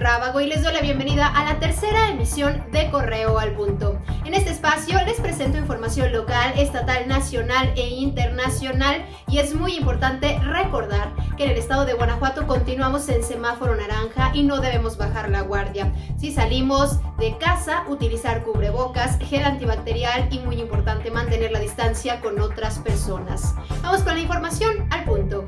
Rábago y les doy la bienvenida a la tercera emisión de Correo al Punto. En este espacio les presento información local, estatal, nacional e internacional y es muy importante recordar que en el estado de Guanajuato continuamos en semáforo naranja y no debemos bajar la guardia. Si salimos de casa, utilizar cubrebocas, gel antibacterial y muy importante mantener la distancia con otras personas. Vamos con la información al punto.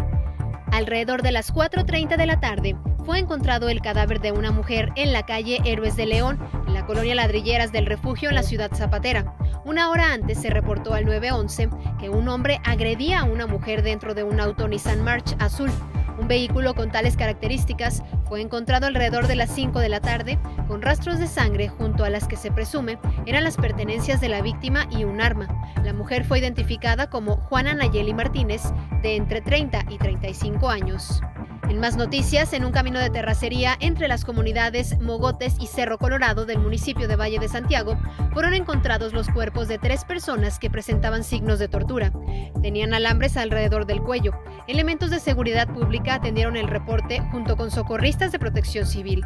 Alrededor de las 4.30 de la tarde, fue encontrado el cadáver de una mujer en la calle Héroes de León, en la colonia Ladrilleras del Refugio en la ciudad Zapatera. Una hora antes se reportó al 911 que un hombre agredía a una mujer dentro de un auto Nissan March azul. Un vehículo con tales características fue encontrado alrededor de las 5 de la tarde con rastros de sangre junto a las que se presume eran las pertenencias de la víctima y un arma. La mujer fue identificada como Juana Nayeli Martínez, de entre 30 y 35 años. En más noticias, en un camino de terracería entre las comunidades Mogotes y Cerro Colorado del municipio de Valle de Santiago, fueron encontrados los cuerpos de tres personas que presentaban signos de tortura. Tenían alambres alrededor del cuello. Elementos de seguridad pública atendieron el reporte junto con socorristas de protección civil.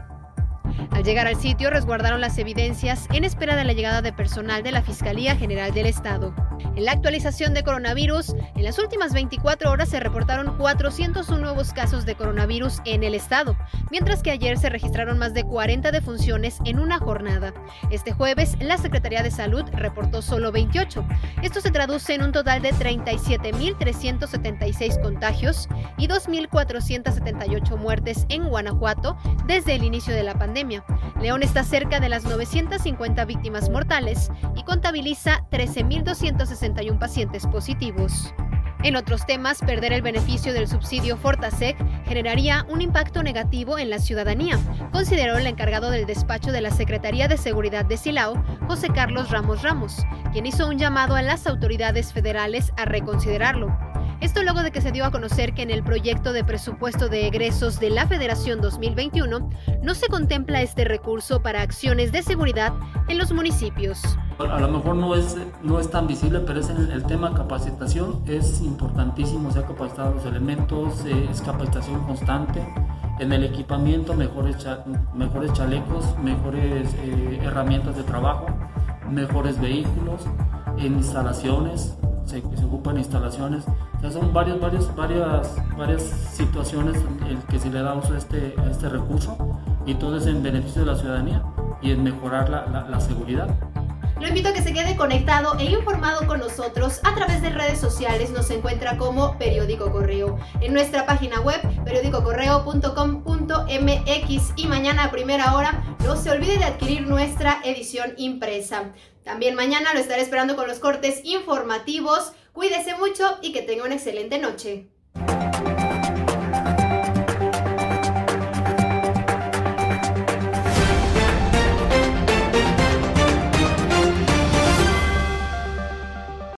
Al llegar al sitio resguardaron las evidencias en espera de la llegada de personal de la Fiscalía General del Estado. En la actualización de coronavirus, en las últimas 24 horas se reportaron 401 nuevos casos de coronavirus en el estado, mientras que ayer se registraron más de 40 defunciones en una jornada. Este jueves, la Secretaría de Salud reportó solo 28. Esto se traduce en un total de 37.376 contagios y 2.478 muertes en Guanajuato desde el inicio de la pandemia. León está cerca de las 950 víctimas mortales y contabiliza 13.261 pacientes positivos. En otros temas, perder el beneficio del subsidio Fortasec generaría un impacto negativo en la ciudadanía, consideró el encargado del despacho de la Secretaría de Seguridad de Silao, José Carlos Ramos Ramos, quien hizo un llamado a las autoridades federales a reconsiderarlo. Esto luego de que se dio a conocer que en el proyecto de presupuesto de egresos de la Federación 2021 no se contempla este recurso para acciones de seguridad en los municipios. A lo mejor no es, no es tan visible, pero es el, el tema capacitación, es importantísimo, se ha capacitado los elementos, eh, es capacitación constante. En el equipamiento, mejores, mejores chalecos, mejores eh, herramientas de trabajo, mejores vehículos, en instalaciones, se, se ocupan instalaciones. O sea, son varias, varias, varias, varias situaciones en que se le da uso a este, a este recurso y todo es en beneficio de la ciudadanía y en mejorar la, la, la seguridad. Lo invito a que se quede conectado e informado con nosotros a través de redes sociales. Nos encuentra como Periódico Correo. En nuestra página web, periódicocorreo.com.mx y mañana a primera hora no se olvide de adquirir nuestra edición impresa. También mañana lo estaré esperando con los cortes informativos. Cuídese mucho y que tenga una excelente noche.